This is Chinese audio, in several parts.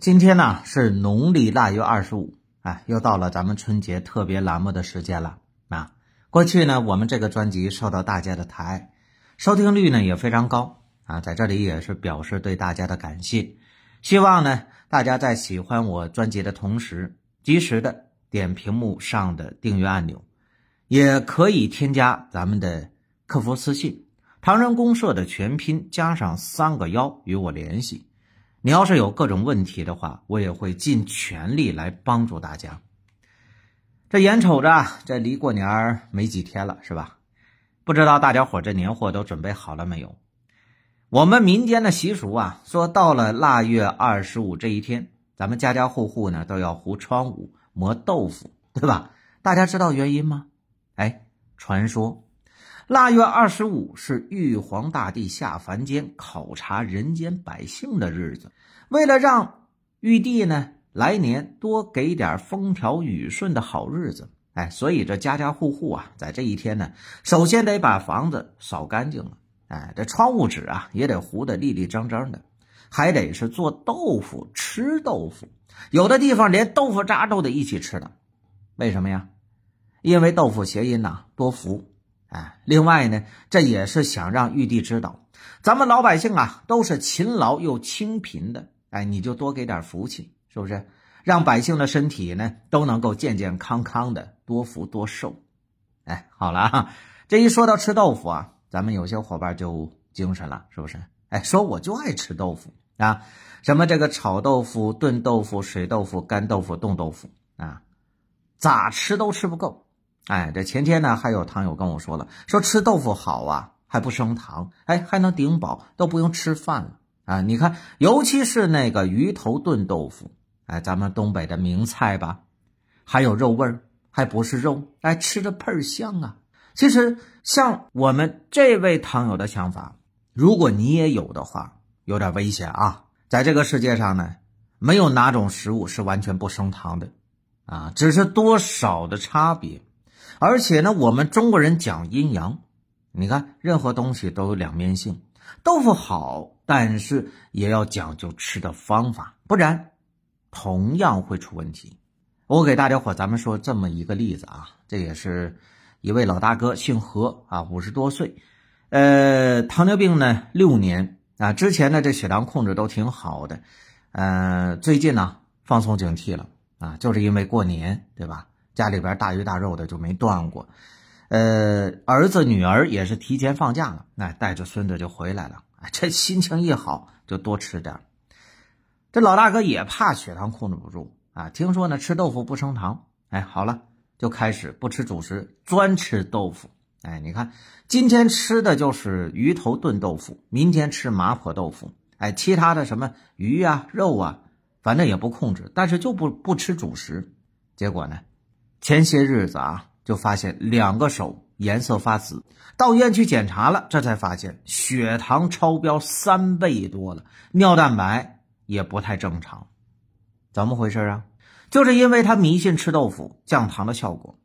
今天呢是农历腊月二十五，哎，又到了咱们春节特别栏目的时间了啊。过去呢，我们这个专辑受到大家的抬爱，收听率呢也非常高啊，在这里也是表示对大家的感谢。希望呢，大家在喜欢我专辑的同时，及时的点屏幕上的订阅按钮，也可以添加咱们的客服私信“唐人公社”的全拼加上三个幺与我联系。你要是有各种问题的话，我也会尽全力来帮助大家。这眼瞅着这离过年没几天了，是吧？不知道大家伙这年货都准备好了没有？我们民间的习俗啊，说到了腊月二十五这一天，咱们家家户户呢都要糊窗户、磨豆腐，对吧？大家知道原因吗？哎，传说。腊月二十五是玉皇大帝下凡间考察人间百姓的日子，为了让玉帝呢来年多给点风调雨顺的好日子，哎，所以这家家户户啊，在这一天呢，首先得把房子扫干净了，哎，这窗户纸啊也得糊得立立正正的，还得是做豆腐吃豆腐，有的地方连豆腐渣都得一起吃的，为什么呀？因为豆腐谐音呐，多福。哎，另外呢，这也是想让玉帝知道，咱们老百姓啊都是勤劳又清贫的。哎，你就多给点福气，是不是？让百姓的身体呢都能够健健康康的，多福多寿。哎，好了啊，这一说到吃豆腐啊，咱们有些伙伴就精神了，是不是？哎，说我就爱吃豆腐啊，什么这个炒豆腐、炖豆腐、水豆腐、干豆腐、冻豆腐啊，咋吃都吃不够。哎，这前天呢，还有糖友跟我说了，说吃豆腐好啊，还不升糖，哎，还能顶饱，都不用吃饭了啊！你看，尤其是那个鱼头炖豆腐，哎，咱们东北的名菜吧，还有肉味儿，还不是肉，哎，吃着倍儿香啊！其实像我们这位糖友的想法，如果你也有的话，有点危险啊！在这个世界上呢，没有哪种食物是完全不升糖的，啊，只是多少的差别。而且呢，我们中国人讲阴阳，你看任何东西都有两面性。豆腐好，但是也要讲究吃的方法，不然同样会出问题。我给大家伙咱们说这么一个例子啊，这也是一位老大哥，姓何啊，五十多岁，呃，糖尿病呢六年啊，之前呢这血糖控制都挺好的，呃，最近呢放松警惕了啊，就是因为过年，对吧？家里边大鱼大肉的就没断过，呃，儿子女儿也是提前放假了，那带着孙子就回来了。这心情一好就多吃点。这老大哥也怕血糖控制不住啊，听说呢吃豆腐不升糖，哎，好了，就开始不吃主食，专吃豆腐。哎，你看今天吃的就是鱼头炖豆腐，明天吃麻婆豆腐，哎，其他的什么鱼啊肉啊，反正也不控制，但是就不不吃主食，结果呢？前些日子啊，就发现两个手颜色发紫，到医院去检查了，这才发现血糖超标三倍多了，尿蛋白也不太正常，怎么回事啊？就是因为他迷信吃豆腐降糖的效果，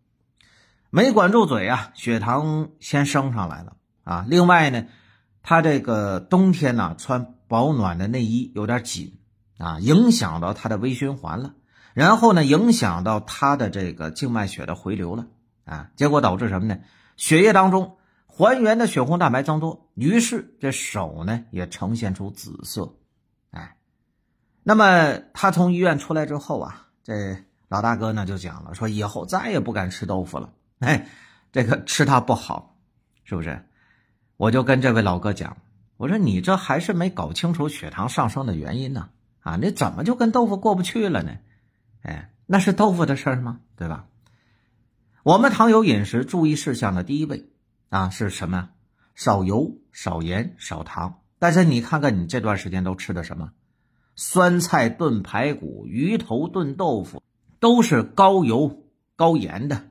没管住嘴啊，血糖先升上来了啊。另外呢，他这个冬天呢穿保暖的内衣有点紧啊，影响到他的微循环了。然后呢，影响到他的这个静脉血的回流了啊，结果导致什么呢？血液当中还原的血红蛋白增多，于是这手呢也呈现出紫色，哎，那么他从医院出来之后啊，这老大哥呢就讲了，说以后再也不敢吃豆腐了，哎，这个吃它不好，是不是？我就跟这位老哥讲，我说你这还是没搞清楚血糖上升的原因呢，啊，你怎么就跟豆腐过不去了呢？哎，那是豆腐的事儿吗？对吧？我们糖友饮食注意事项的第一位啊是什么？少油、少盐、少糖。但是你看看你这段时间都吃的什么？酸菜炖排骨、鱼头炖豆腐，都是高油高盐的。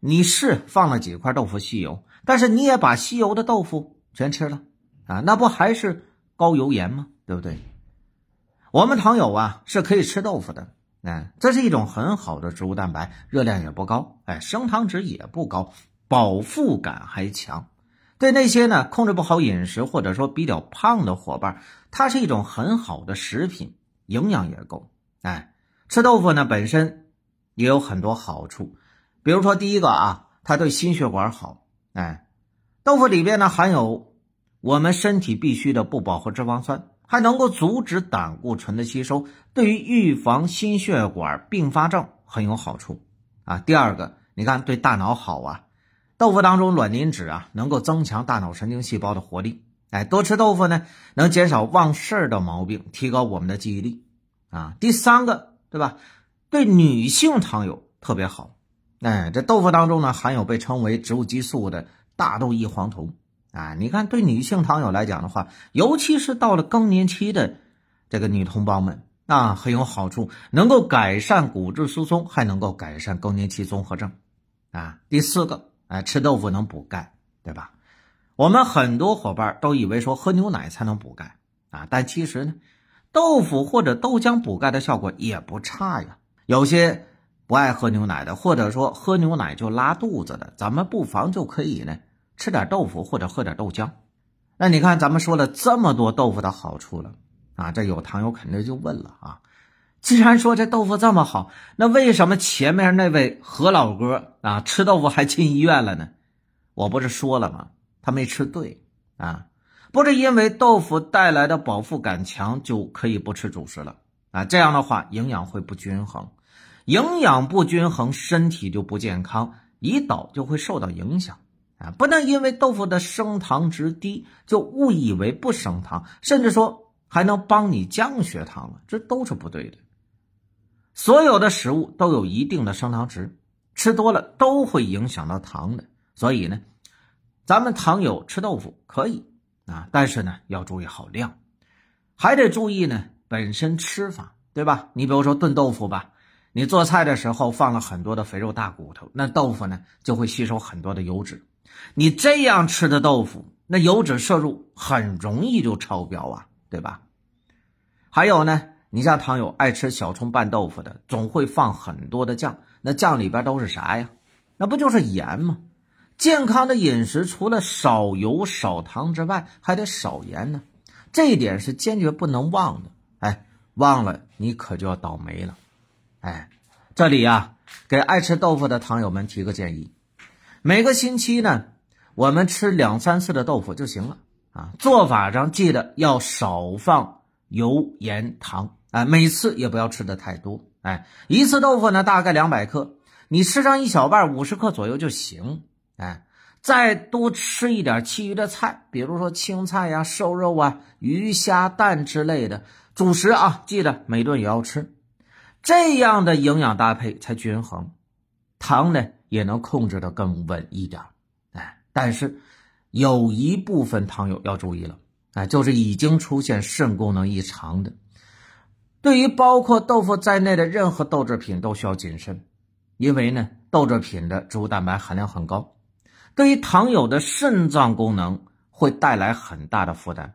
你是放了几块豆腐吸油，但是你也把吸油的豆腐全吃了啊，那不还是高油盐吗？对不对？我们糖友啊是可以吃豆腐的。哎，这是一种很好的植物蛋白，热量也不高，哎，升糖值也不高，饱腹感还强。对那些呢控制不好饮食或者说比较胖的伙伴，它是一种很好的食品，营养也够。哎，吃豆腐呢本身也有很多好处，比如说第一个啊，它对心血管好。哎，豆腐里边呢含有我们身体必需的不饱和脂肪酸，还能够阻止胆固醇的吸收，对于预防心血管并发症很有好处啊。第二个，你看对大脑好啊，豆腐当中卵磷脂啊能够增强大脑神经细胞的活力。哎，多吃豆腐呢，能减少忘事儿的毛病，提高我们的记忆力啊。第三个，对吧？对女性糖友特别好。哎，这豆腐当中呢，含有被称为植物激素的大豆异黄酮啊。你看，对女性糖友来讲的话，尤其是到了更年期的这个女同胞们啊，很有好处，能够改善骨质疏松，还能够改善更年期综合症啊。第四个，哎，吃豆腐能补钙，对吧？我们很多伙伴都以为说喝牛奶才能补钙啊，但其实呢，豆腐或者豆浆补钙的效果也不差呀。有些不爱喝牛奶的，或者说喝牛奶就拉肚子的，咱们不妨就可以呢吃点豆腐或者喝点豆浆。那你看，咱们说了这么多豆腐的好处了啊，这有糖友肯定就问了啊，既然说这豆腐这么好，那为什么前面那位何老哥啊吃豆腐还进医院了呢？我不是说了吗？他没吃对啊，不是因为豆腐带来的饱腹感强就可以不吃主食了啊，这样的话营养会不均衡，营养不均衡身体就不健康，胰岛就会受到影响啊，不能因为豆腐的升糖值低就误以为不升糖，甚至说还能帮你降血糖了，这都是不对的。所有的食物都有一定的升糖值，吃多了都会影响到糖的，所以呢。咱们糖友吃豆腐可以啊，但是呢要注意好量，还得注意呢本身吃法，对吧？你比如说炖豆腐吧，你做菜的时候放了很多的肥肉大骨头，那豆腐呢就会吸收很多的油脂，你这样吃的豆腐，那油脂摄入很容易就超标啊，对吧？还有呢，你像糖友爱吃小葱拌豆腐的，总会放很多的酱，那酱里边都是啥呀？那不就是盐吗？健康的饮食除了少油少糖之外，还得少盐呢，这一点是坚决不能忘的。哎，忘了你可就要倒霉了。哎，这里呀，给爱吃豆腐的糖友们提个建议：每个星期呢，我们吃两三次的豆腐就行了啊。做法上记得要少放油盐糖，哎，每次也不要吃的太多。哎，一次豆腐呢大概两百克，你吃上一小半，五十克左右就行。哎，再多吃一点其余的菜，比如说青菜呀、瘦肉啊、鱼虾蛋之类的主食啊，记得每顿也要吃，这样的营养搭配才均衡，糖呢也能控制的更稳一点。哎，但是有一部分糖友要注意了，哎，就是已经出现肾功能异常的，对于包括豆腐在内的任何豆制品都需要谨慎，因为呢，豆制品的植物蛋白含量很高。对于糖友的肾脏功能会带来很大的负担。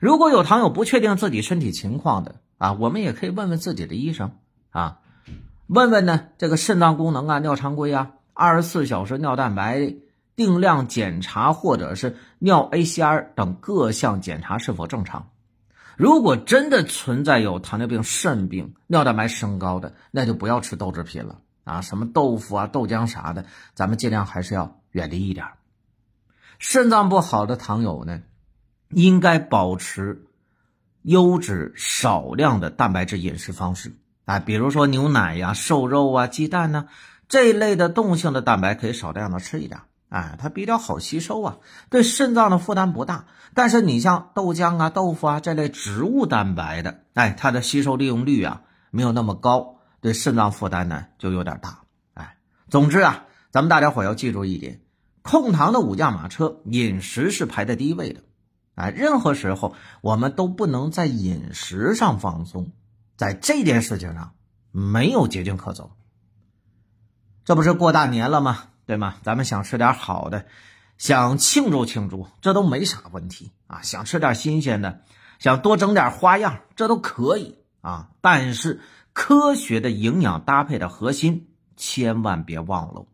如果有糖友不确定自己身体情况的啊，我们也可以问问自己的医生啊，问问呢这个肾脏功能啊、尿常规啊、二十四小时尿蛋白定量检查或者是尿 ACR 等各项检查是否正常。如果真的存在有糖尿病、肾病、尿蛋白升高的，那就不要吃豆制品了啊，什么豆腐啊、豆浆啥的，咱们尽量还是要。远离一点，肾脏不好的糖友呢，应该保持优质少量的蛋白质饮食方式啊，比如说牛奶呀、瘦肉啊、鸡蛋呢这一类的动物性的蛋白可以少量的吃一点，哎，它比较好吸收啊，对肾脏的负担不大。但是你像豆浆啊、豆腐啊这类植物蛋白的，哎，它的吸收利用率啊没有那么高，对肾脏负担呢就有点大。哎，总之啊。咱们大家伙要记住一点，控糖的五驾马车，饮食是排在第一位的。哎，任何时候我们都不能在饮食上放松，在这件事情上没有捷径可走。这不是过大年了吗？对吗？咱们想吃点好的，想庆祝庆祝，这都没啥问题啊。想吃点新鲜的，想多整点花样，这都可以啊。但是科学的营养搭配的核心，千万别忘了。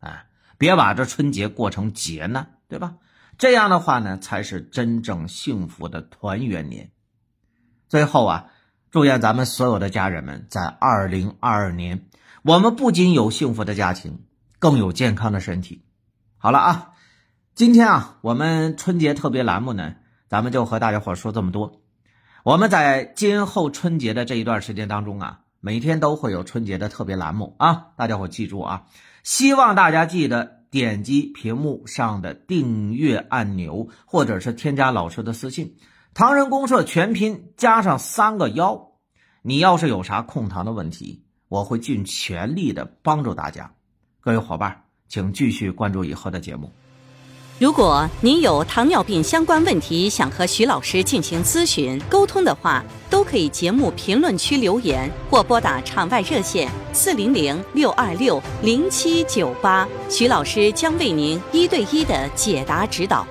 哎，别把这春节过成劫难，对吧？这样的话呢，才是真正幸福的团圆年。最后啊，祝。愿咱们所有的家人们在二零二二年，我们不仅有幸福的家庭，更有健康的身体。好了啊，今天啊，我们春节特别栏目呢，咱们就和大家伙说这么多。我们在今后春节的这一段时间当中啊，每天都会有春节的特别栏目啊，大家伙记住啊，希望大家记得点击屏幕上的订阅按钮，或者是添加老师的私信。唐人公社全拼加上三个幺，你要是有啥控糖的问题，我会尽全力的帮助大家。各位伙伴，请继续关注以后的节目。如果您有糖尿病相关问题想和徐老师进行咨询沟通的话，都可以节目评论区留言或拨打场外热线四零零六二六零七九八，徐老师将为您一对一的解答指导。